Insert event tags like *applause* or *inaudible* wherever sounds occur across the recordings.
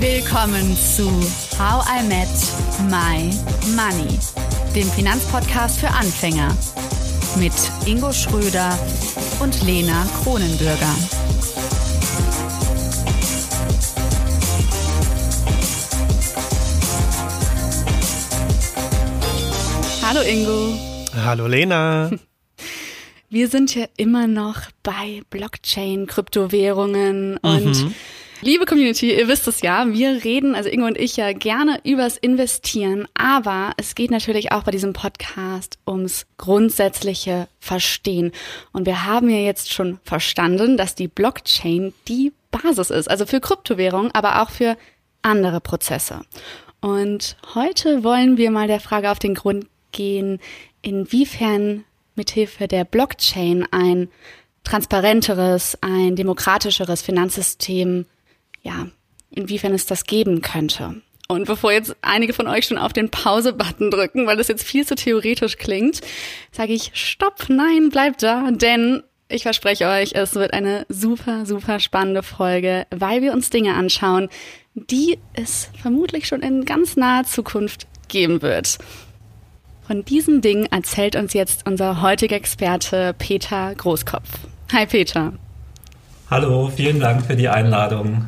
Willkommen zu How I Met My Money, dem Finanzpodcast für Anfänger mit Ingo Schröder und Lena Kronenbürger. Hallo Ingo. Hallo Lena. Wir sind ja immer noch bei Blockchain, Kryptowährungen und mhm. Liebe Community, ihr wisst es ja, wir reden, also Ingo und ich ja gerne übers Investieren, aber es geht natürlich auch bei diesem Podcast ums grundsätzliche Verstehen. Und wir haben ja jetzt schon verstanden, dass die Blockchain die Basis ist, also für Kryptowährungen, aber auch für andere Prozesse. Und heute wollen wir mal der Frage auf den Grund gehen, inwiefern mithilfe der Blockchain ein transparenteres, ein demokratischeres Finanzsystem ja, inwiefern es das geben könnte. Und bevor jetzt einige von euch schon auf den Pause-Button drücken, weil das jetzt viel zu theoretisch klingt, sage ich, stopp, nein, bleibt da, denn ich verspreche euch, es wird eine super, super spannende Folge, weil wir uns Dinge anschauen, die es vermutlich schon in ganz naher Zukunft geben wird. Von diesen Dingen erzählt uns jetzt unser heutiger Experte Peter Großkopf. Hi Peter. Hallo, vielen Dank für die Einladung.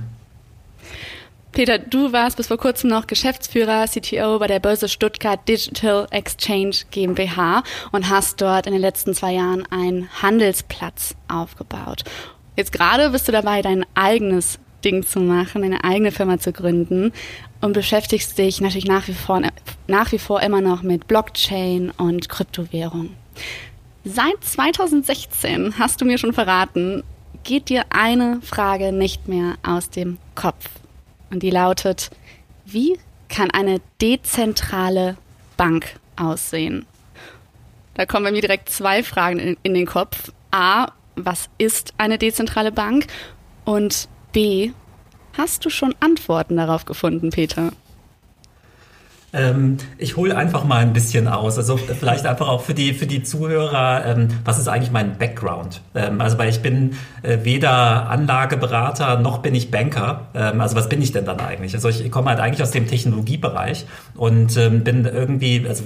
Peter, du warst bis vor kurzem noch Geschäftsführer, CTO bei der Börse Stuttgart Digital Exchange GmbH und hast dort in den letzten zwei Jahren einen Handelsplatz aufgebaut. Jetzt gerade bist du dabei, dein eigenes Ding zu machen, eine eigene Firma zu gründen und beschäftigst dich natürlich nach wie vor, nach wie vor immer noch mit Blockchain und Kryptowährung. Seit 2016 hast du mir schon verraten, geht dir eine Frage nicht mehr aus dem Kopf. Und die lautet, wie kann eine dezentrale Bank aussehen? Da kommen bei mir direkt zwei Fragen in, in den Kopf. A, was ist eine dezentrale Bank? Und B, hast du schon Antworten darauf gefunden, Peter? Ähm, ich hole einfach mal ein bisschen aus. Also vielleicht einfach auch für die, für die Zuhörer, ähm, was ist eigentlich mein Background? Ähm, also weil ich bin äh, weder Anlageberater noch bin ich Banker. Ähm, also was bin ich denn dann eigentlich? Also ich komme halt eigentlich aus dem Technologiebereich und ähm, bin irgendwie, also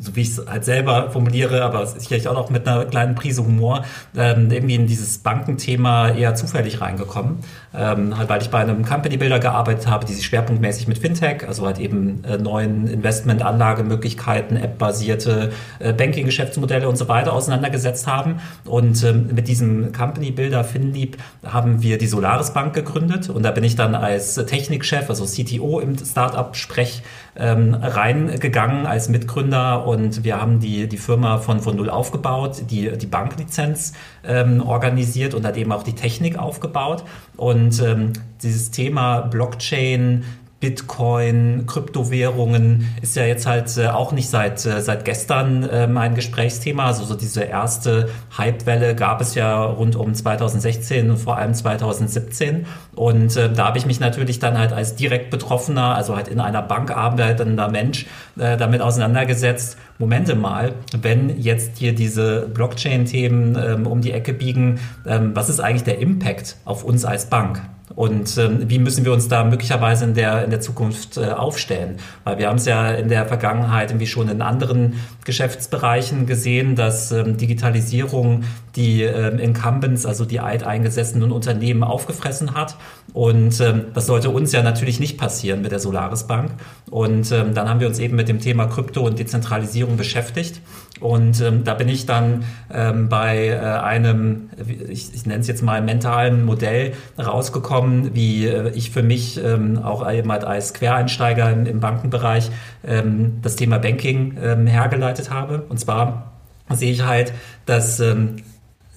so wie ich es halt selber formuliere, aber sicherlich auch noch mit einer kleinen Prise Humor, ähm, irgendwie in dieses Bankenthema eher zufällig reingekommen. Ähm, halt, weil ich bei einem Company Builder gearbeitet habe, die sich schwerpunktmäßig mit Fintech, also halt eben äh, neuen Investment-Anlagemöglichkeiten, App-basierte äh, Banking-Geschäftsmodelle und so weiter auseinandergesetzt haben. Und ähm, mit diesem Company Builder FinLeap haben wir die Solaris Bank gegründet und da bin ich dann als Technikchef, also CTO im Startup-Sprech ähm, reingegangen als Mitgründer und wir haben die, die Firma von, von Null aufgebaut, die, die Banklizenz ähm, organisiert und hat eben auch die Technik aufgebaut. Und ähm, dieses Thema Blockchain, Bitcoin, Kryptowährungen ist ja jetzt halt äh, auch nicht seit, äh, seit gestern ähm, ein Gesprächsthema. Also so diese erste Hypewelle gab es ja rund um 2016 und vor allem 2017. Und äh, da habe ich mich natürlich dann halt als direkt Betroffener, also halt in einer Bank arbeitender Mensch, äh, damit auseinandergesetzt. Momente mal, wenn jetzt hier diese Blockchain-Themen ähm, um die Ecke biegen, ähm, was ist eigentlich der Impact auf uns als Bank? Und ähm, wie müssen wir uns da möglicherweise in der, in der Zukunft äh, aufstellen? Weil wir haben es ja in der Vergangenheit irgendwie schon in anderen Geschäftsbereichen gesehen, dass ähm, Digitalisierung die ähm, Incumbents, also die alteingesessenen Unternehmen aufgefressen hat. Und ähm, das sollte uns ja natürlich nicht passieren mit der Solaris Bank. Und ähm, dann haben wir uns eben mit dem Thema Krypto und Dezentralisierung beschäftigt. Und ähm, da bin ich dann ähm, bei äh, einem, ich, ich nenne es jetzt mal mentalen Modell rausgekommen, wie äh, ich für mich ähm, auch eben halt als Quereinsteiger im, im Bankenbereich ähm, das Thema Banking ähm, hergeleitet habe. Und zwar sehe ich halt, dass ähm,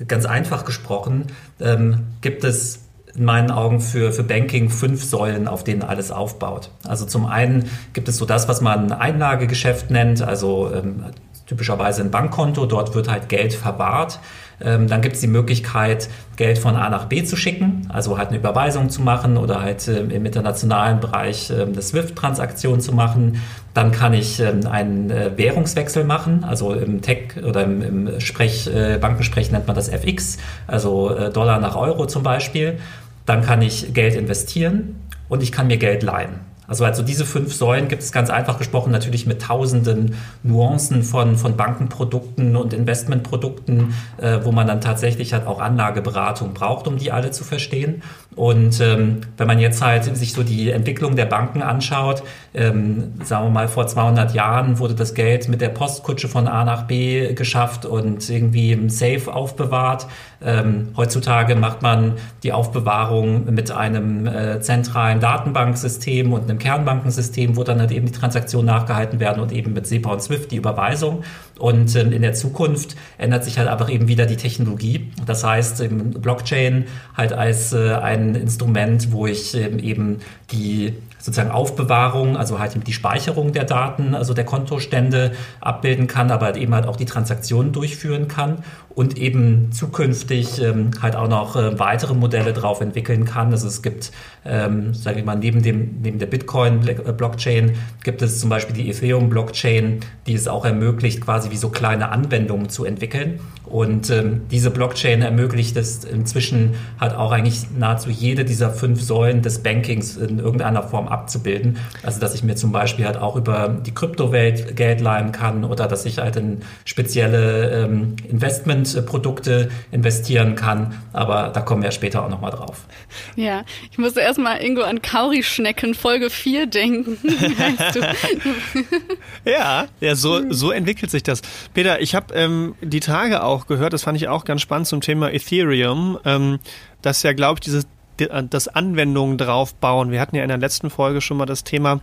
ganz einfach gesprochen ähm, gibt es in meinen Augen für, für Banking fünf Säulen, auf denen alles aufbaut. Also zum einen gibt es so das, was man Einlagegeschäft nennt, also ähm, typischerweise ein Bankkonto, dort wird halt Geld verwahrt. Ähm, dann gibt es die Möglichkeit, Geld von A nach B zu schicken, also halt eine Überweisung zu machen oder halt ähm, im internationalen Bereich ähm, eine SWIFT-Transaktion zu machen. Dann kann ich einen äh, Währungswechsel machen, also im Tech oder im, im Sprech, äh, Bankensprech nennt man das FX, also äh, Dollar nach Euro zum Beispiel. Dann kann ich Geld investieren und ich kann mir Geld leihen. Also, also diese fünf Säulen gibt es ganz einfach gesprochen natürlich mit tausenden Nuancen von, von Bankenprodukten und Investmentprodukten, äh, wo man dann tatsächlich halt auch Anlageberatung braucht, um die alle zu verstehen. Und ähm, wenn man jetzt halt sich so die Entwicklung der Banken anschaut, ähm, sagen wir mal vor 200 Jahren wurde das Geld mit der Postkutsche von A nach B geschafft und irgendwie im Safe aufbewahrt. Ähm, heutzutage macht man die Aufbewahrung mit einem äh, zentralen Datenbanksystem und einem Kernbankensystem, wo dann halt eben die Transaktionen nachgehalten werden und eben mit SEPA und SWIFT die Überweisung. Und ähm, in der Zukunft ändert sich halt einfach eben wieder die Technologie. Das heißt, Blockchain halt als äh, ein Instrument, wo ich ähm, eben die sozusagen Aufbewahrung, also halt die Speicherung der Daten, also der Kontostände abbilden kann, aber halt eben halt auch die Transaktionen durchführen kann und eben zukünftig ähm, halt auch noch äh, weitere Modelle drauf entwickeln kann. Also es gibt, ähm, sage ich mal, neben dem neben der Bitcoin-Blockchain gibt es zum Beispiel die Ethereum-Blockchain, die es auch ermöglicht, quasi wie so kleine Anwendungen zu entwickeln. Und ähm, diese Blockchain ermöglicht es inzwischen halt auch eigentlich nahezu jede dieser fünf Säulen des Bankings in irgendeiner Form abzubilden. Also dass ich mir zum Beispiel halt auch über die Kryptowelt Geld leihen kann oder dass ich halt in spezielle ähm, Investmentprodukte investieren kann. Aber da kommen wir später auch nochmal drauf. Ja, ich musste erstmal Ingo an Kaurischnecken Folge 4 denken. *laughs* ja, ja, so, so entwickelt sich das. Peter, ich habe ähm, die Tage auch gehört, das fand ich auch ganz spannend zum Thema Ethereum, ähm, dass ja, glaube ich, dieses das Anwendungen drauf bauen. Wir hatten ja in der letzten Folge schon mal das Thema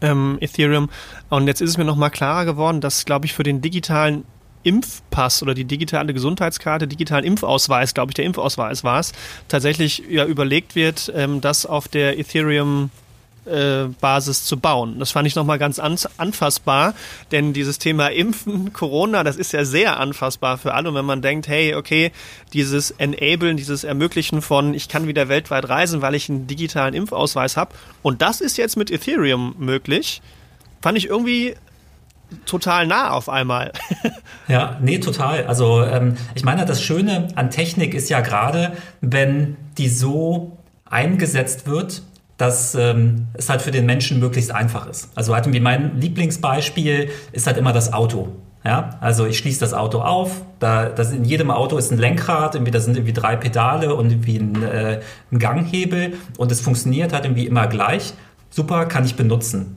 ähm, Ethereum und jetzt ist es mir nochmal klarer geworden, dass, glaube ich, für den digitalen Impfpass oder die digitale Gesundheitskarte, digitalen Impfausweis, glaube ich, der Impfausweis war es, tatsächlich ja überlegt wird, ähm, das auf der Ethereum Basis zu bauen. Das fand ich nochmal ganz anfassbar, denn dieses Thema Impfen, *laughs* Corona, das ist ja sehr anfassbar für alle. Und wenn man denkt, hey, okay, dieses Enablen, dieses Ermöglichen von, ich kann wieder weltweit reisen, weil ich einen digitalen Impfausweis habe. Und das ist jetzt mit Ethereum möglich. Fand ich irgendwie total nah auf einmal. *laughs* ja, nee, total. Also ähm, ich meine, das Schöne an Technik ist ja gerade, wenn die so eingesetzt wird, dass ähm, es halt für den Menschen möglichst einfach ist. Also halt wie mein Lieblingsbeispiel ist halt immer das Auto. Ja, also ich schließe das Auto auf, da das in jedem Auto ist ein Lenkrad, irgendwie, da sind irgendwie drei Pedale und irgendwie ein, äh, ein Ganghebel und es funktioniert halt irgendwie immer gleich. Super, kann ich benutzen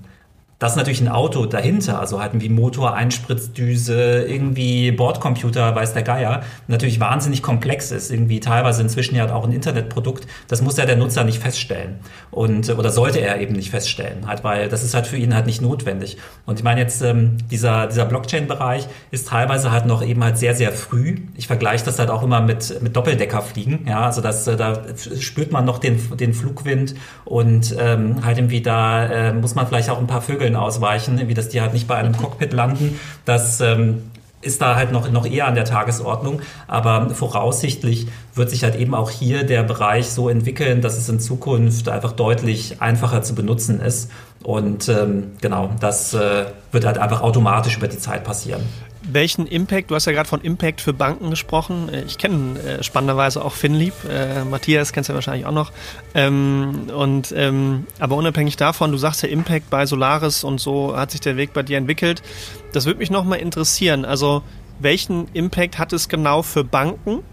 dass natürlich ein Auto dahinter, also halt wie Motor, Einspritzdüse, irgendwie Bordcomputer, weiß der Geier, natürlich wahnsinnig komplex ist, irgendwie teilweise inzwischen ja auch ein Internetprodukt, das muss ja der Nutzer nicht feststellen und oder sollte er eben nicht feststellen, halt, weil das ist halt für ihn halt nicht notwendig. Und ich meine jetzt ähm, dieser dieser Blockchain-Bereich ist teilweise halt noch eben halt sehr sehr früh. Ich vergleiche das halt auch immer mit mit Doppeldeckerfliegen, ja, also das äh, da spürt man noch den den Flugwind und ähm, halt irgendwie da äh, muss man vielleicht auch ein paar Vögel Vögeln ausweichen, wie das die halt nicht bei einem Cockpit landen. Das ähm, ist da halt noch, noch eher an der Tagesordnung. Aber voraussichtlich wird sich halt eben auch hier der Bereich so entwickeln, dass es in Zukunft einfach deutlich einfacher zu benutzen ist. Und ähm, genau, das äh, wird halt einfach automatisch über die Zeit passieren welchen Impact, du hast ja gerade von Impact für Banken gesprochen. Äh, ich kenne äh, spannenderweise auch Finlieb. Äh, Matthias kennst du ja wahrscheinlich auch noch. Ähm, und, ähm, aber unabhängig davon, du sagst ja Impact bei Solaris und so hat sich der Weg bei dir entwickelt. Das würde mich nochmal interessieren. Also, welchen Impact hat es genau für Banken?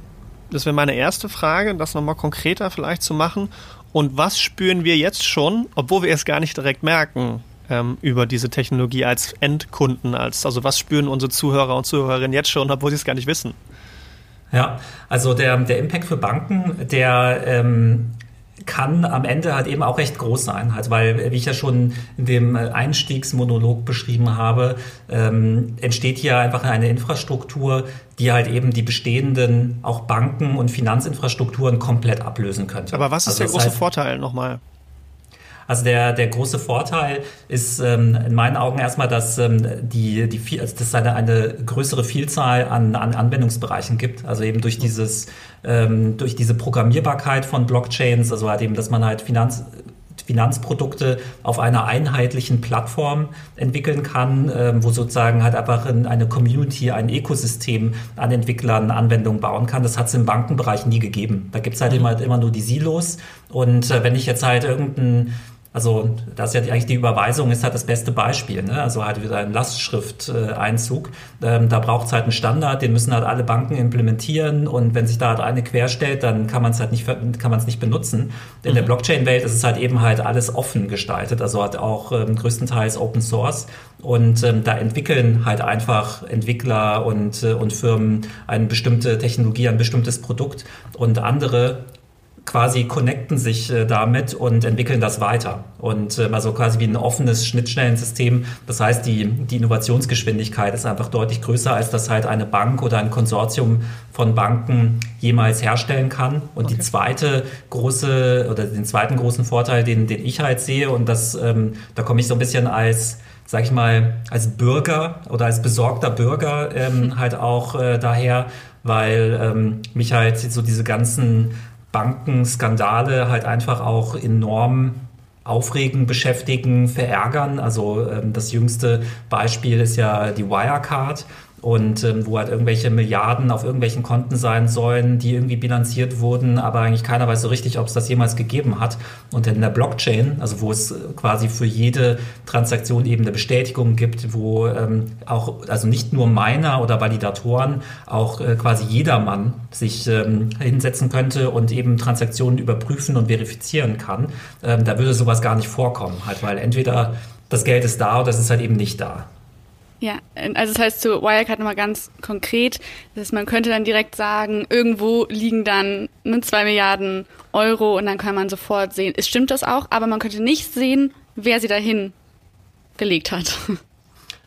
Das wäre meine erste Frage, das nochmal konkreter vielleicht zu machen. Und was spüren wir jetzt schon, obwohl wir es gar nicht direkt merken? Ähm, über diese Technologie als Endkunden, als also was spüren unsere Zuhörer und Zuhörerinnen jetzt schon, obwohl sie es gar nicht wissen? Ja, also der, der Impact für Banken, der ähm, kann am Ende halt eben auch recht groß sein. Also weil, wie ich ja schon in dem Einstiegsmonolog beschrieben habe, ähm, entsteht hier einfach eine Infrastruktur, die halt eben die bestehenden auch Banken und Finanzinfrastrukturen komplett ablösen könnte. Aber was ist also der große heißt, Vorteil nochmal? Also der, der große Vorteil ist ähm, in meinen Augen erstmal, dass ähm, die, die also dass es eine, eine größere Vielzahl an, an Anwendungsbereichen gibt. Also eben durch dieses, ähm, durch diese Programmierbarkeit von Blockchains, also halt eben, dass man halt Finanz, Finanzprodukte auf einer einheitlichen Plattform entwickeln kann, ähm, wo sozusagen halt einfach eine Community, ein Ökosystem an Entwicklern Anwendungen bauen kann. Das hat es im Bankenbereich nie gegeben. Da gibt es halt mhm. immer, immer nur die Silos. Und äh, wenn ich jetzt halt irgendein also das ist ja eigentlich die Überweisung ist halt das beste Beispiel. Ne? Also halt wieder ein Lastschrifteinzug. Ähm, da braucht es halt einen Standard, den müssen halt alle Banken implementieren und wenn sich da halt eine querstellt, dann kann man es halt nicht kann man es nicht benutzen. In mhm. der Blockchain-Welt ist es halt eben halt alles offen gestaltet, also halt auch ähm, größtenteils Open Source. Und ähm, da entwickeln halt einfach Entwickler und, äh, und Firmen eine bestimmte Technologie, ein bestimmtes Produkt und andere quasi connecten sich äh, damit und entwickeln das weiter. Und äh, also quasi wie ein offenes Schnittstellensystem. Das heißt, die, die Innovationsgeschwindigkeit ist einfach deutlich größer, als das halt eine Bank oder ein Konsortium von Banken jemals herstellen kann. Und okay. die zweite große oder den zweiten großen Vorteil, den, den ich halt sehe, und das, ähm, da komme ich so ein bisschen als sag ich mal, als Bürger oder als besorgter Bürger ähm, halt auch äh, daher, weil ähm, mich halt so diese ganzen Bankenskandale halt einfach auch enorm aufregen, beschäftigen, verärgern. Also ähm, das jüngste Beispiel ist ja die Wirecard und ähm, wo halt irgendwelche Milliarden auf irgendwelchen Konten sein sollen, die irgendwie bilanziert wurden, aber eigentlich keiner weiß so richtig, ob es das jemals gegeben hat. Und in der Blockchain, also wo es quasi für jede Transaktion eben eine Bestätigung gibt, wo ähm, auch, also nicht nur Miner oder Validatoren, auch äh, quasi jedermann sich ähm, hinsetzen könnte und eben Transaktionen überprüfen und verifizieren kann, ähm, da würde sowas gar nicht vorkommen, halt, weil entweder das Geld ist da oder es ist halt eben nicht da. Ja, also das heißt zu Wirecard nochmal ganz konkret, dass man könnte dann direkt sagen, irgendwo liegen dann ne, zwei Milliarden Euro und dann kann man sofort sehen, es stimmt das auch, aber man könnte nicht sehen, wer sie dahin gelegt hat.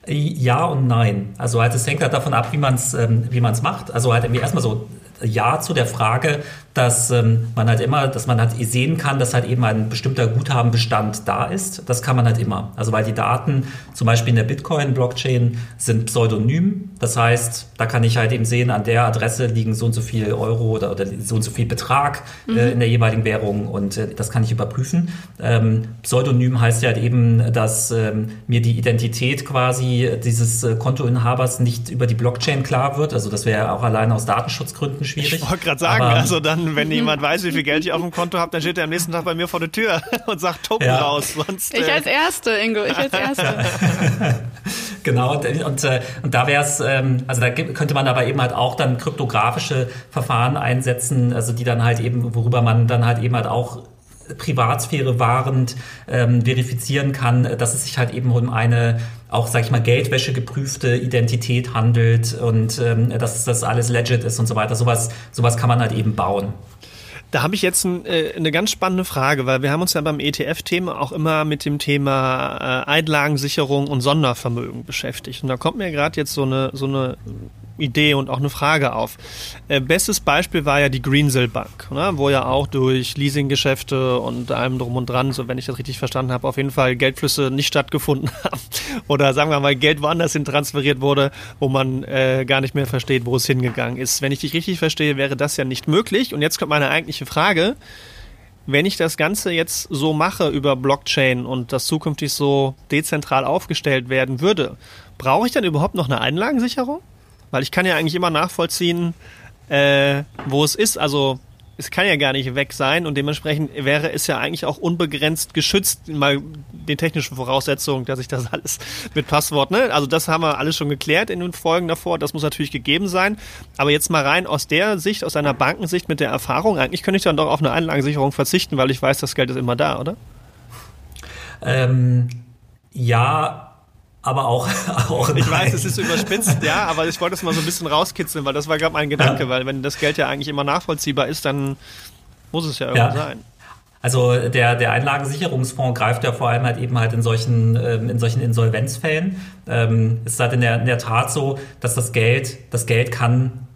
Ja und nein. Also halt, es hängt halt davon ab, wie man es ähm, macht. Also halt irgendwie erstmal so Ja zu der Frage, dass ähm, man halt immer, dass man halt sehen kann, dass halt eben ein bestimmter Guthabenbestand da ist. Das kann man halt immer. Also weil die Daten zum Beispiel in der Bitcoin-Blockchain sind pseudonym. Das heißt, da kann ich halt eben sehen, an der Adresse liegen so und so viel Euro oder, oder so und so viel Betrag äh, mhm. in der jeweiligen Währung und äh, das kann ich überprüfen. Ähm, pseudonym heißt ja halt eben, dass ähm, mir die Identität quasi dieses äh, Kontoinhabers nicht über die Blockchain klar wird. Also das wäre auch allein aus Datenschutzgründen schwierig. Ich wollte gerade sagen, Aber, also dann wenn *laughs* jemand weiß, wie viel Geld ich auf dem Konto habe, dann steht er am nächsten Tag bei mir vor der Tür *laughs* und sagt Token ja. raus. Sonst, äh ich als Erste, Ingo, ich als Erste. *laughs* genau, und, und, äh, und da wäre es, ähm, also da könnte man aber eben halt auch dann kryptografische Verfahren einsetzen, also die dann halt eben, worüber man dann halt eben halt auch Privatsphäre wahrend ähm, verifizieren kann, dass es sich halt eben um eine auch, sag ich mal, Geldwäsche geprüfte Identität handelt und ähm, dass das alles legit ist und so weiter. Sowas, sowas kann man halt eben bauen. Da habe ich jetzt ein, äh, eine ganz spannende Frage, weil wir haben uns ja beim ETF-Thema auch immer mit dem Thema äh, Einlagensicherung und Sondervermögen beschäftigt. Und da kommt mir gerade jetzt so eine, so eine Idee und auch eine Frage auf. Äh, bestes Beispiel war ja die Greensill Bank, ne, wo ja auch durch Leasinggeschäfte und allem drum und dran, so wenn ich das richtig verstanden habe, auf jeden Fall Geldflüsse nicht stattgefunden *laughs* haben. Oder sagen wir mal, Geld woanders hin transferiert wurde, wo man äh, gar nicht mehr versteht, wo es hingegangen ist. Wenn ich dich richtig verstehe, wäre das ja nicht möglich. Und jetzt kommt meine eigentliche Frage. Wenn ich das Ganze jetzt so mache über Blockchain und das zukünftig so dezentral aufgestellt werden würde, brauche ich dann überhaupt noch eine Einlagensicherung? Weil ich kann ja eigentlich immer nachvollziehen, äh, wo es ist. Also es kann ja gar nicht weg sein und dementsprechend wäre es ja eigentlich auch unbegrenzt geschützt, mal den technischen Voraussetzungen, dass ich das *laughs* alles mit Passwort, ne? Also das haben wir alles schon geklärt in den Folgen davor, das muss natürlich gegeben sein. Aber jetzt mal rein aus der Sicht, aus einer Bankensicht mit der Erfahrung, eigentlich könnte ich dann doch auf eine Einlagensicherung verzichten, weil ich weiß, das Geld ist immer da, oder? Ähm, ja, aber auch, *laughs* auch Ich weiß, es ist überspitzt, ja, aber ich wollte es mal so ein bisschen rauskitzeln, weil das war gerade mein Gedanke, ja. weil wenn das Geld ja eigentlich immer nachvollziehbar ist, dann muss es ja irgendwo ja. sein. Also der, der Einlagensicherungsfonds greift ja vor allem halt eben halt in solchen, ähm, in solchen Insolvenzfällen. Ähm, es ist halt in der, in der Tat so, dass das Geld, das Geld kann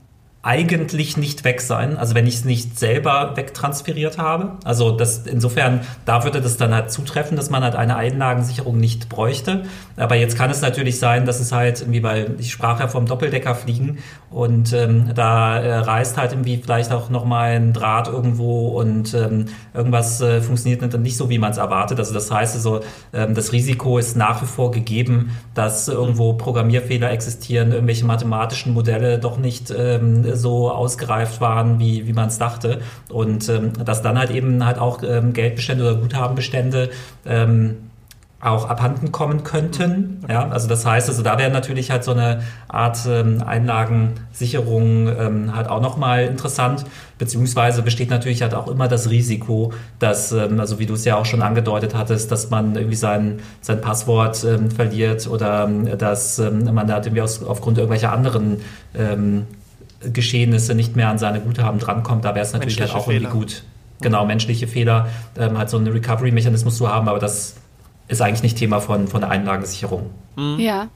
eigentlich nicht weg sein, also wenn ich es nicht selber wegtransferiert habe. Also das insofern, da würde das dann halt zutreffen, dass man halt eine Einlagensicherung nicht bräuchte. Aber jetzt kann es natürlich sein, dass es halt irgendwie, weil ich sprach ja vom Doppeldecker fliegen und ähm, da äh, reißt halt irgendwie vielleicht auch nochmal ein Draht irgendwo und ähm, irgendwas äh, funktioniert dann nicht so, wie man es erwartet. Also das heißt also, ähm, das Risiko ist nach wie vor gegeben, dass irgendwo Programmierfehler existieren, irgendwelche mathematischen Modelle doch nicht ähm, so ausgereift waren, wie, wie man es dachte. Und ähm, dass dann halt eben halt auch ähm, Geldbestände oder Guthabenbestände ähm, auch abhanden kommen könnten. Ja, also das heißt, also da wäre natürlich halt so eine Art ähm, Einlagensicherung ähm, halt auch nochmal interessant, beziehungsweise besteht natürlich halt auch immer das Risiko, dass, ähm, also wie du es ja auch schon angedeutet hattest, dass man irgendwie sein, sein Passwort ähm, verliert oder ähm, dass ähm, man da irgendwie aus, aufgrund irgendwelcher anderen ähm, Geschehnisse nicht mehr an seine Guthaben drankommt, da wäre es natürlich halt auch Fehler. irgendwie gut, genau, menschliche Fehler, ähm, halt so einen Recovery-Mechanismus zu haben, aber das ist eigentlich nicht Thema von, von der Einlagensicherung. Mhm. Ja,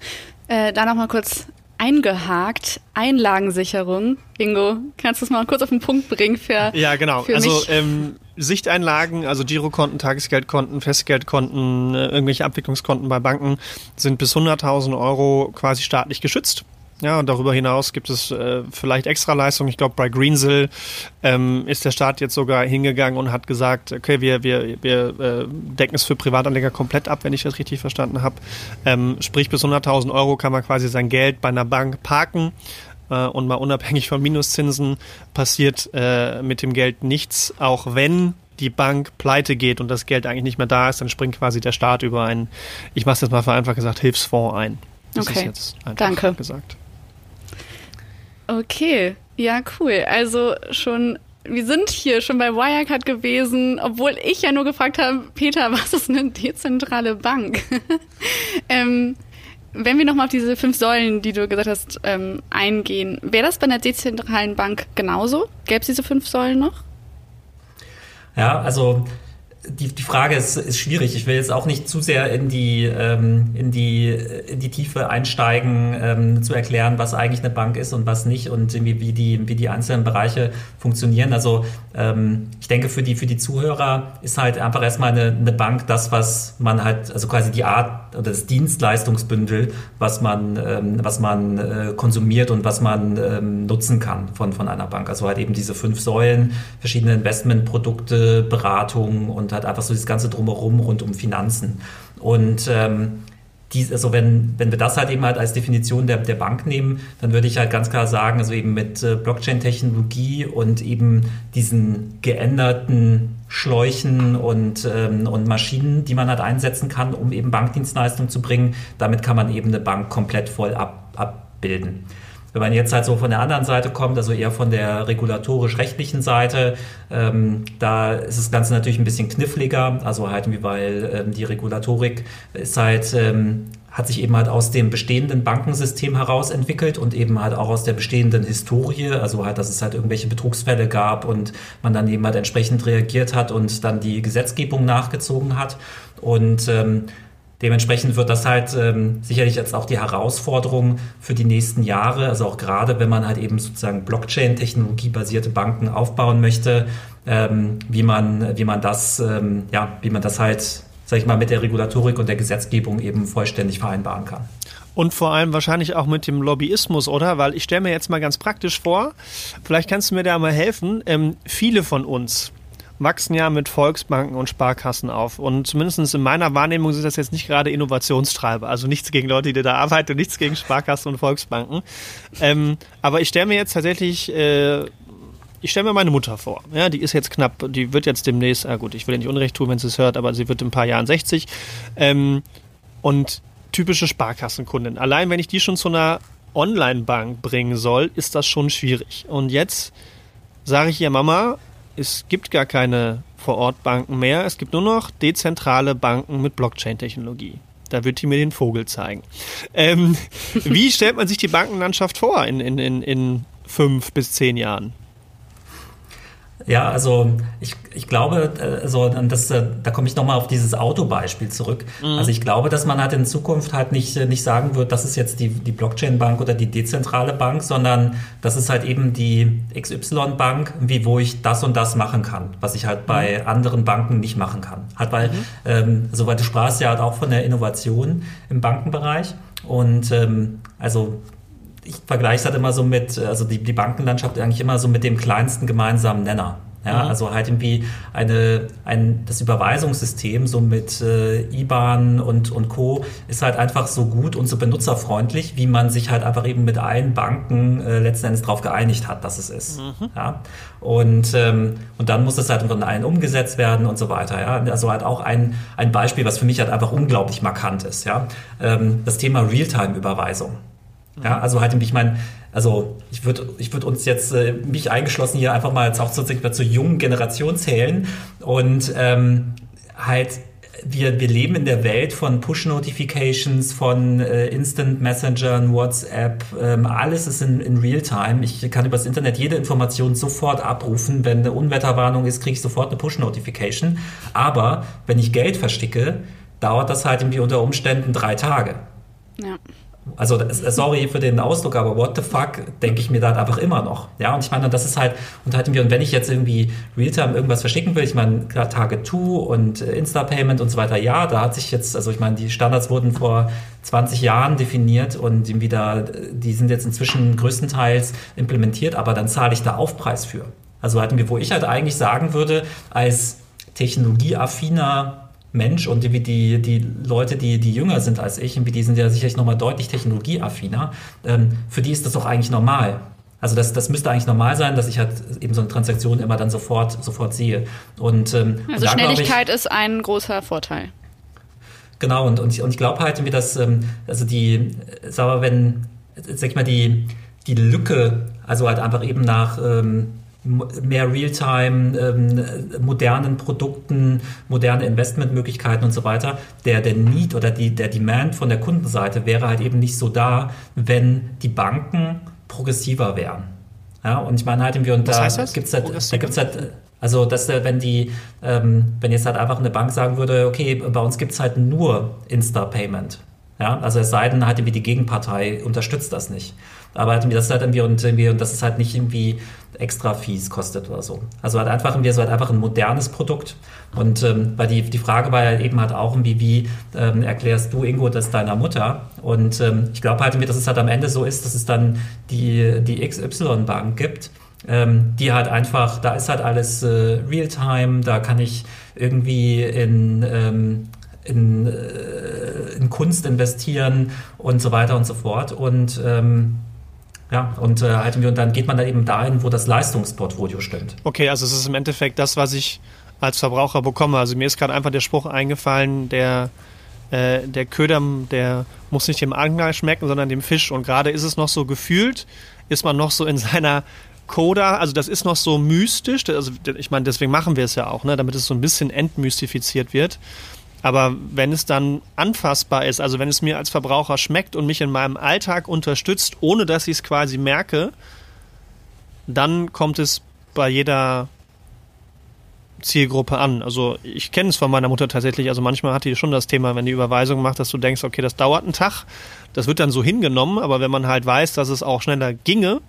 äh, da nochmal kurz eingehakt. Einlagensicherung. Ingo, kannst du es mal kurz auf den Punkt bringen für *laughs* Ja, genau. Für also ähm, Sichteinlagen, also Girokonten, Tagesgeldkonten, Festgeldkonten, äh, irgendwelche Abwicklungskonten bei Banken sind bis 100.000 Euro quasi staatlich geschützt. Ja, und darüber hinaus gibt es äh, vielleicht Extraleistungen. Ich glaube, bei Greensill ähm, ist der Staat jetzt sogar hingegangen und hat gesagt, okay, wir, wir, wir äh, decken es für Privatanleger komplett ab, wenn ich das richtig verstanden habe. Ähm, sprich, bis 100.000 Euro kann man quasi sein Geld bei einer Bank parken äh, und mal unabhängig von Minuszinsen passiert äh, mit dem Geld nichts, auch wenn die Bank pleite geht und das Geld eigentlich nicht mehr da ist, dann springt quasi der Staat über einen, ich mache es jetzt mal vereinfacht gesagt, Hilfsfonds ein. Das okay. ist jetzt einfach Danke. gesagt. Okay, ja, cool. Also schon, wir sind hier schon bei Wirecard gewesen, obwohl ich ja nur gefragt habe, Peter, *laughs* was ist eine dezentrale Bank? *laughs* ähm, wenn wir nochmal auf diese fünf Säulen, die du gesagt hast, ähm, eingehen, wäre das bei einer dezentralen Bank genauso? Gäbe es diese fünf Säulen noch? Ja, also die, die Frage ist, ist schwierig. Ich will jetzt auch nicht zu sehr in die, ähm, in die, in die Tiefe einsteigen, ähm, zu erklären, was eigentlich eine Bank ist und was nicht und wie, wie, die, wie die einzelnen Bereiche funktionieren. Also ähm, ich denke, für die, für die Zuhörer ist halt einfach erstmal eine, eine Bank das, was man halt, also quasi die Art oder das Dienstleistungsbündel, was man, ähm, was man äh, konsumiert und was man ähm, nutzen kann von, von einer Bank. Also halt eben diese fünf Säulen, verschiedene Investmentprodukte, Beratung und halt einfach so das ganze Drumherum rund um Finanzen. Und ähm, die, also wenn, wenn wir das halt eben halt als Definition der, der Bank nehmen, dann würde ich halt ganz klar sagen, also eben mit äh, Blockchain-Technologie und eben diesen geänderten Schläuchen und, ähm, und Maschinen, die man halt einsetzen kann, um eben Bankdienstleistungen zu bringen, damit kann man eben eine Bank komplett voll ab, abbilden. Wenn man jetzt halt so von der anderen Seite kommt, also eher von der regulatorisch-rechtlichen Seite, ähm, da ist das Ganze natürlich ein bisschen kniffliger, also halt, weil ähm, die Regulatorik ist halt ähm, hat sich eben halt aus dem bestehenden Bankensystem heraus entwickelt und eben halt auch aus der bestehenden Historie, also halt, dass es halt irgendwelche Betrugsfälle gab und man dann eben halt entsprechend reagiert hat und dann die Gesetzgebung nachgezogen hat. Und ähm, Dementsprechend wird das halt ähm, sicherlich jetzt auch die Herausforderung für die nächsten Jahre, also auch gerade wenn man halt eben sozusagen Blockchain-Technologie-basierte Banken aufbauen möchte, ähm, wie man, wie man das, ähm, ja, wie man das halt, sag ich mal, mit der Regulatorik und der Gesetzgebung eben vollständig vereinbaren kann. Und vor allem wahrscheinlich auch mit dem Lobbyismus, oder? Weil ich stelle mir jetzt mal ganz praktisch vor, vielleicht kannst du mir da mal helfen. Ähm, viele von uns, wachsen ja mit Volksbanken und Sparkassen auf. Und zumindest in meiner Wahrnehmung sind das jetzt nicht gerade Innovationstreiber. Also nichts gegen Leute, die da arbeiten und nichts gegen Sparkassen und Volksbanken. Ähm, aber ich stelle mir jetzt tatsächlich, äh, ich stelle mir meine Mutter vor. Ja, die ist jetzt knapp, die wird jetzt demnächst, ah gut, ich will ja nicht Unrecht tun, wenn sie es hört, aber sie wird in ein paar Jahren 60. Ähm, und typische Sparkassenkundin. Allein wenn ich die schon zu einer Online-Bank bringen soll, ist das schon schwierig. Und jetzt sage ich ihr Mama, es gibt gar keine Vorortbanken mehr. Es gibt nur noch dezentrale Banken mit Blockchain-Technologie. Da wird die mir den Vogel zeigen. Ähm, *laughs* wie stellt man sich die Bankenlandschaft vor in, in, in, in fünf bis zehn Jahren? Ja, also ich, ich glaube, also das, da komme ich nochmal auf dieses Autobeispiel zurück. Mhm. Also ich glaube, dass man halt in Zukunft halt nicht, nicht sagen wird, das ist jetzt die, die Blockchain-Bank oder die dezentrale Bank, sondern das ist halt eben die XY-Bank, wie wo ich das und das machen kann, was ich halt bei mhm. anderen Banken nicht machen kann. Halt weil, mhm. ähm, soweit du sprachst ja halt auch von der Innovation im Bankenbereich. Und ähm, also ich vergleiche es halt immer so mit, also die, die Bankenlandschaft eigentlich immer so mit dem kleinsten gemeinsamen Nenner. Ja, mhm. also halt irgendwie eine, ein, das Überweisungssystem so mit äh, IBAN und, und Co. ist halt einfach so gut und so benutzerfreundlich, wie man sich halt einfach eben mit allen Banken äh, letzten Endes darauf geeinigt hat, dass es ist. Mhm. Ja, und, ähm, und dann muss es halt von allen umgesetzt werden und so weiter. Ja, also halt auch ein, ein Beispiel, was für mich halt einfach unglaublich markant ist. Ja, ähm, das Thema Realtime-Überweisung. Ja, also halt, ich meine, also ich würde ich würd uns jetzt, äh, mich eingeschlossen hier einfach mal auch sozusagen zur jungen Generation zählen und ähm, halt wir, wir leben in der Welt von Push-Notifications, von äh, Instant Messengern, WhatsApp, ähm, alles ist in, in Real-Time. Ich kann übers Internet jede Information sofort abrufen. Wenn eine Unwetterwarnung ist, kriege ich sofort eine Push-Notification. Aber wenn ich Geld verstecke, dauert das halt irgendwie unter Umständen drei Tage. Ja. Also sorry für den Ausdruck, aber what the fuck, denke ich mir da einfach immer noch. Ja, und ich meine, das ist halt, unterhalten wir, und wenn ich jetzt irgendwie Realtime irgendwas verschicken will, ich meine, Target 2 und äh, Insta-Payment und so weiter, ja, da hat sich jetzt, also ich meine, die Standards wurden vor 20 Jahren definiert und irgendwie da, die sind jetzt inzwischen größtenteils implementiert, aber dann zahle ich da Aufpreis für. Also hatten wir, wo ich halt eigentlich sagen würde, als technologieaffiner Mensch und wie die, die Leute, die, die jünger sind als ich, wie die sind ja sicherlich nochmal deutlich technologieaffiner, ähm, für die ist das doch eigentlich normal. Also das, das müsste eigentlich normal sein, dass ich halt eben so eine Transaktion immer dann sofort, sofort sehe. Und, ähm, also Schnelligkeit ich, ist ein großer Vorteil. Genau, und, und ich, und ich glaube halt, wie das, ähm, also die, sag mal, wenn, sag ich mal, die, die Lücke, also halt einfach eben nach ähm, mehr Realtime, ähm, modernen Produkten, moderne Investmentmöglichkeiten und so weiter. Der, der Need oder die, der Demand von der Kundenseite wäre halt eben nicht so da, wenn die Banken progressiver wären. Ja, und ich meine halt, wir und da gibt es halt, da gibt's halt also, dass wenn die, ähm, wenn jetzt halt einfach eine Bank sagen würde, okay, bei uns gibt es halt nur Insta-Payment. Ja, also es sei denn, halt irgendwie die Gegenpartei unterstützt das nicht. Aber halt das ist halt irgendwie und, irgendwie, und das ist halt nicht irgendwie extra Fees kostet oder so. Also halt einfach irgendwie so halt einfach ein modernes Produkt. Und ähm, weil die, die Frage war ja eben halt auch irgendwie, wie ähm, erklärst du Ingo das deiner Mutter? Und ähm, ich glaube halt irgendwie, dass es halt am Ende so ist, dass es dann die, die XY-Bank gibt, ähm, die halt einfach, da ist halt alles äh, Realtime, da kann ich irgendwie in, ähm, in, äh, in Kunst investieren und so weiter und so fort. Und ähm, ja, und äh, halten wir, und dann geht man dann eben dahin, wo das Leistungsportfolio stimmt. Okay, also es ist im Endeffekt das, was ich als Verbraucher bekomme. Also mir ist gerade einfach der Spruch eingefallen, der äh, der Köder, der muss nicht dem Angler schmecken, sondern dem Fisch. Und gerade ist es noch so gefühlt, ist man noch so in seiner Coda, also das ist noch so mystisch, also ich meine, deswegen machen wir es ja auch, ne, damit es so ein bisschen entmystifiziert wird. Aber wenn es dann anfassbar ist, also wenn es mir als Verbraucher schmeckt und mich in meinem Alltag unterstützt, ohne dass ich es quasi merke, dann kommt es bei jeder Zielgruppe an. Also ich kenne es von meiner Mutter tatsächlich. Also manchmal hat die schon das Thema, wenn die Überweisung macht, dass du denkst, okay, das dauert einen Tag. Das wird dann so hingenommen, aber wenn man halt weiß, dass es auch schneller ginge,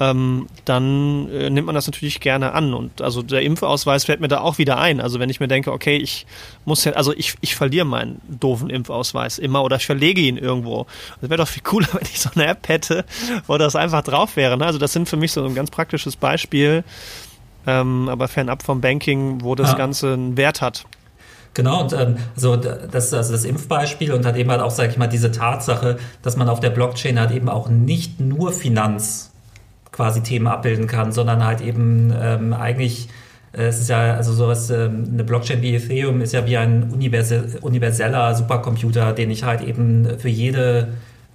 ähm, dann äh, nimmt man das natürlich gerne an. Und also der Impfausweis fällt mir da auch wieder ein. Also wenn ich mir denke, okay, ich muss ja, also ich, ich verliere meinen doofen Impfausweis immer oder ich verlege ihn irgendwo. Das wäre doch viel cooler, *laughs* wenn ich so eine App hätte, wo das einfach drauf wäre. Ne? Also das sind für mich so ein ganz praktisches Beispiel, ähm, aber fernab vom Banking, wo das ja. Ganze einen Wert hat. Genau, und ähm, so das also das Impfbeispiel und hat eben halt auch, sage ich mal, diese Tatsache, dass man auf der Blockchain halt eben auch nicht nur Finanz quasi Themen abbilden kann, sondern halt eben ähm, eigentlich äh, es ist ja, also sowas, ähm, eine Blockchain wie Ethereum ist ja wie ein universeller Supercomputer, den ich halt eben für jede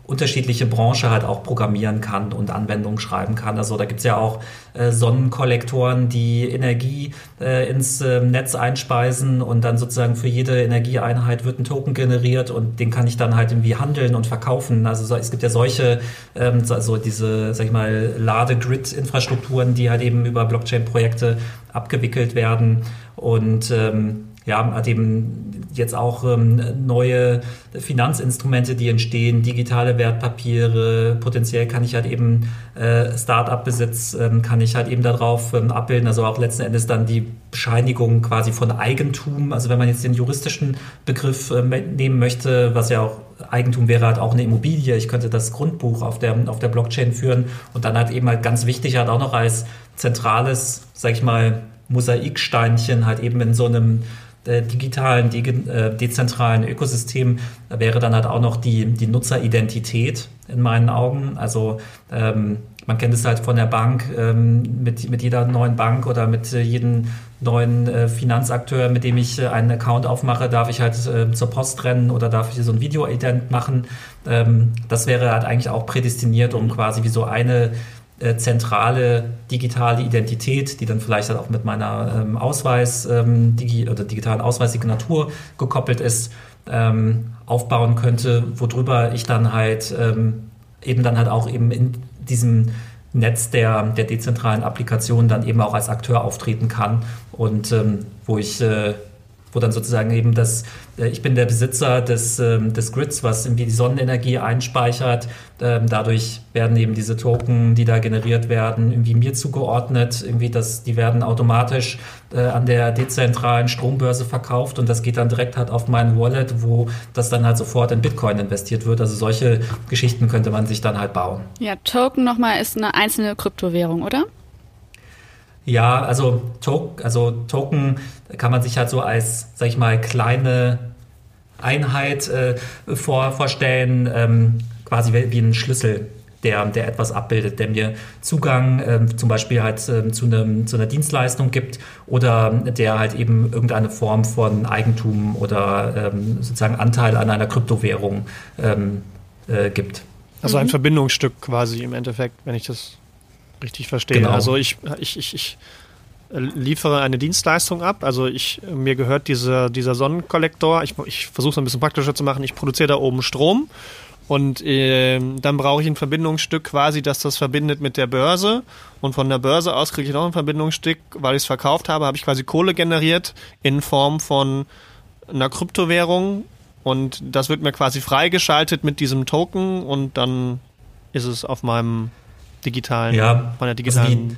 unterschiedliche Branche halt auch programmieren kann und Anwendungen schreiben kann. Also da gibt's ja auch äh, Sonnenkollektoren, die Energie äh, ins äh, Netz einspeisen und dann sozusagen für jede Energieeinheit wird ein Token generiert und den kann ich dann halt irgendwie handeln und verkaufen. Also so, es gibt ja solche, ähm, also diese, sag ich mal, Ladegrid-Infrastrukturen, die halt eben über Blockchain-Projekte abgewickelt werden und ähm, ja, hat eben jetzt auch ähm, neue Finanzinstrumente, die entstehen, digitale Wertpapiere, potenziell kann ich halt eben äh, Start-up-Besitz, ähm, kann ich halt eben darauf ähm, abbilden, also auch letzten Endes dann die Bescheinigung quasi von Eigentum, also wenn man jetzt den juristischen Begriff äh, nehmen möchte, was ja auch Eigentum wäre halt auch eine Immobilie, ich könnte das Grundbuch auf der, auf der Blockchain führen und dann halt eben halt ganz wichtig halt auch noch als zentrales, sag ich mal, Mosaiksteinchen halt eben in so einem digitalen, de äh, dezentralen Ökosystem wäre dann halt auch noch die, die Nutzeridentität in meinen Augen. Also ähm, man kennt es halt von der Bank, ähm, mit, mit jeder neuen Bank oder mit äh, jedem neuen äh, Finanzakteur, mit dem ich äh, einen Account aufmache, darf ich halt äh, zur Post rennen oder darf ich so ein Video-Ident machen. Ähm, das wäre halt eigentlich auch prädestiniert, um quasi wie so eine äh, zentrale digitale Identität, die dann vielleicht halt auch mit meiner ähm, Ausweis ähm, digi oder digitalen Ausweissignatur gekoppelt ist, ähm, aufbauen könnte, worüber ich dann halt ähm, eben dann halt auch eben in diesem Netz der, der dezentralen Applikationen dann eben auch als Akteur auftreten kann und ähm, wo ich äh, wo dann sozusagen eben das, äh, ich bin der Besitzer des, ähm, des Grids, was irgendwie die Sonnenenergie einspeichert. Ähm, dadurch werden eben diese Token, die da generiert werden, irgendwie mir zugeordnet. Irgendwie das, die werden automatisch äh, an der dezentralen Strombörse verkauft und das geht dann direkt halt auf mein Wallet, wo das dann halt sofort in Bitcoin investiert wird. Also solche Geschichten könnte man sich dann halt bauen. Ja, Token nochmal ist eine einzelne Kryptowährung, oder? Ja, also, to also Token kann man sich halt so als, sag ich mal, kleine Einheit äh, vor, vorstellen, ähm, quasi wie ein Schlüssel, der, der etwas abbildet, der mir Zugang äh, zum Beispiel halt äh, zu, einem, zu einer Dienstleistung gibt oder der halt eben irgendeine Form von Eigentum oder ähm, sozusagen Anteil an einer Kryptowährung ähm, äh, gibt. Also ein mhm. Verbindungsstück quasi im Endeffekt, wenn ich das richtig verstehe. Genau. Also ich, ich, ich, ich liefere eine Dienstleistung ab. Also ich, mir gehört dieser, dieser Sonnenkollektor. Ich, ich versuche es ein bisschen praktischer zu machen. Ich produziere da oben Strom und äh, dann brauche ich ein Verbindungsstück quasi, das das verbindet mit der Börse. Und von der Börse aus kriege ich noch ein Verbindungsstück, weil ich es verkauft habe, habe ich quasi Kohle generiert in Form von einer Kryptowährung. Und das wird mir quasi freigeschaltet mit diesem Token und dann ist es auf meinem digitalen, ja, von der digitalen also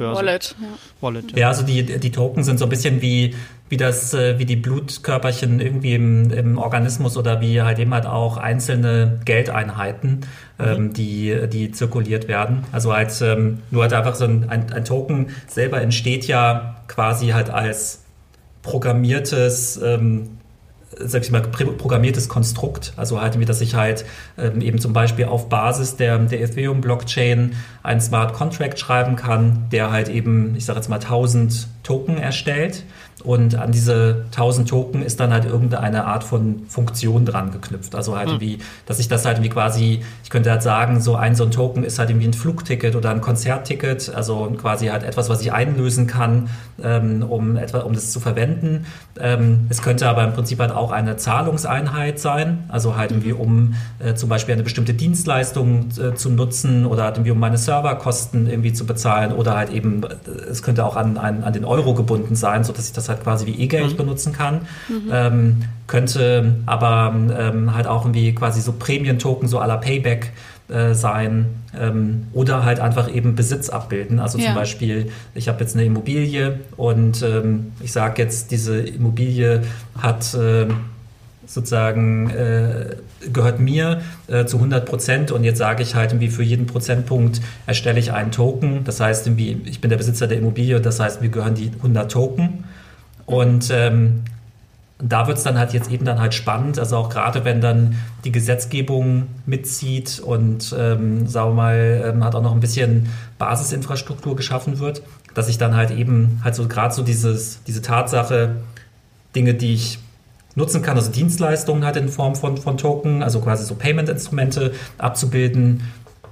Börse. Wallet. Ja, Wallet, ja. ja also die, die Token sind so ein bisschen wie, wie das, äh, wie die Blutkörperchen irgendwie im, im Organismus oder wie halt eben halt auch einzelne Geldeinheiten, mhm. ähm, die, die zirkuliert werden. Also halt ähm, nur halt einfach so ein, ein, ein Token selber entsteht ja quasi halt als programmiertes ähm, sag ich mal, programmiertes Konstrukt. Also halt, wie dass ich halt ähm, eben zum Beispiel auf Basis der, der Ethereum-Blockchain einen Smart Contract schreiben kann, der halt eben, ich sage jetzt mal, 1000 Token erstellt und an diese 1000 Token ist dann halt irgendeine Art von Funktion dran geknüpft. Also halt mhm. wie, dass ich das halt wie quasi, ich könnte halt sagen, so ein so ein Token ist halt irgendwie ein Flugticket oder ein Konzertticket, also quasi halt etwas, was ich einlösen kann, ähm, um etwa, um das zu verwenden. Ähm, es könnte aber im Prinzip halt auch eine Zahlungseinheit sein, also halt irgendwie um äh, zum Beispiel eine bestimmte Dienstleistung äh, zu nutzen oder halt irgendwie um meine Serverkosten irgendwie zu bezahlen oder halt eben, äh, es könnte auch an, an, an den Euro gebunden sein, so dass ich das halt quasi wie E-Geld mhm. benutzen kann. Mhm. Ähm, könnte aber ähm, halt auch irgendwie quasi so Prämien-Token, so à la Payback äh, sein ähm, oder halt einfach eben Besitz abbilden. Also ja. zum Beispiel, ich habe jetzt eine Immobilie und ähm, ich sage jetzt, diese Immobilie hat äh, sozusagen äh, gehört mir äh, zu 100 Prozent und jetzt sage ich halt irgendwie für jeden Prozentpunkt erstelle ich einen Token. Das heißt irgendwie, ich bin der Besitzer der Immobilie, das heißt mir gehören die 100 Token. Und ähm, da wird es dann halt jetzt eben dann halt spannend, also auch gerade wenn dann die Gesetzgebung mitzieht und ähm, sagen wir mal, ähm, hat auch noch ein bisschen Basisinfrastruktur geschaffen wird, dass ich dann halt eben halt so gerade so dieses, diese Tatsache, Dinge, die ich nutzen kann, also Dienstleistungen halt in Form von, von Token, also quasi so Payment-Instrumente abzubilden.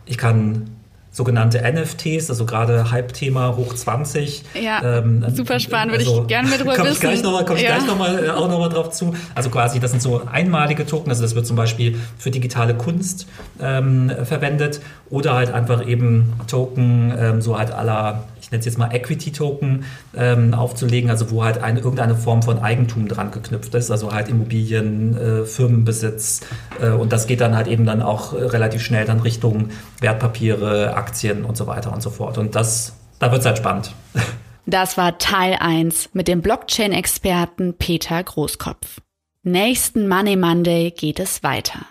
Ich kann sogenannte NFTs, also gerade Hype-Thema hoch 20. Ja, ähm, super spannend, würde also, ich gerne mit drüber komm wissen. Ich gleich noch mal, komme ich ja. gleich noch mal, äh, auch nochmal drauf zu. Also quasi, das sind so einmalige Token, also das wird zum Beispiel für digitale Kunst ähm, verwendet oder halt einfach eben Token, ähm, so halt aller ich nenne es jetzt mal Equity-Token ähm, aufzulegen, also wo halt eine, irgendeine Form von Eigentum dran geknüpft ist, also halt Immobilien, äh, Firmenbesitz äh, und das geht dann halt eben dann auch relativ schnell dann Richtung Wertpapiere, Aktien und so weiter und so fort. Und das, da wird es halt spannend. *laughs* Das war Teil 1 mit dem Blockchain-Experten Peter Großkopf. Nächsten Money Monday geht es weiter.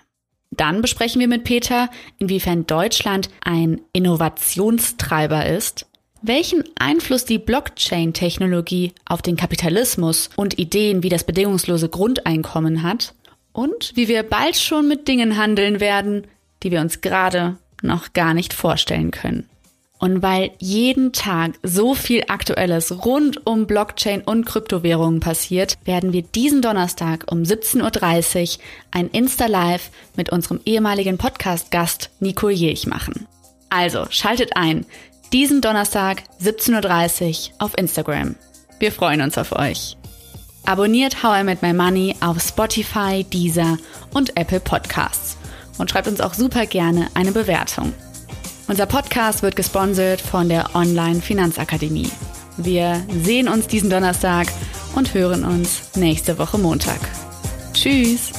Dann besprechen wir mit Peter, inwiefern Deutschland ein Innovationstreiber ist welchen Einfluss die Blockchain-Technologie auf den Kapitalismus und Ideen wie das bedingungslose Grundeinkommen hat und wie wir bald schon mit Dingen handeln werden, die wir uns gerade noch gar nicht vorstellen können. Und weil jeden Tag so viel Aktuelles rund um Blockchain und Kryptowährungen passiert, werden wir diesen Donnerstag um 17.30 Uhr ein Insta-Live mit unserem ehemaligen Podcast-Gast Nico Jilch machen. Also schaltet ein diesen Donnerstag 17.30 Uhr auf Instagram. Wir freuen uns auf euch. Abonniert How I Met My Money auf Spotify, Deezer und Apple Podcasts und schreibt uns auch super gerne eine Bewertung. Unser Podcast wird gesponsert von der Online Finanzakademie. Wir sehen uns diesen Donnerstag und hören uns nächste Woche Montag. Tschüss!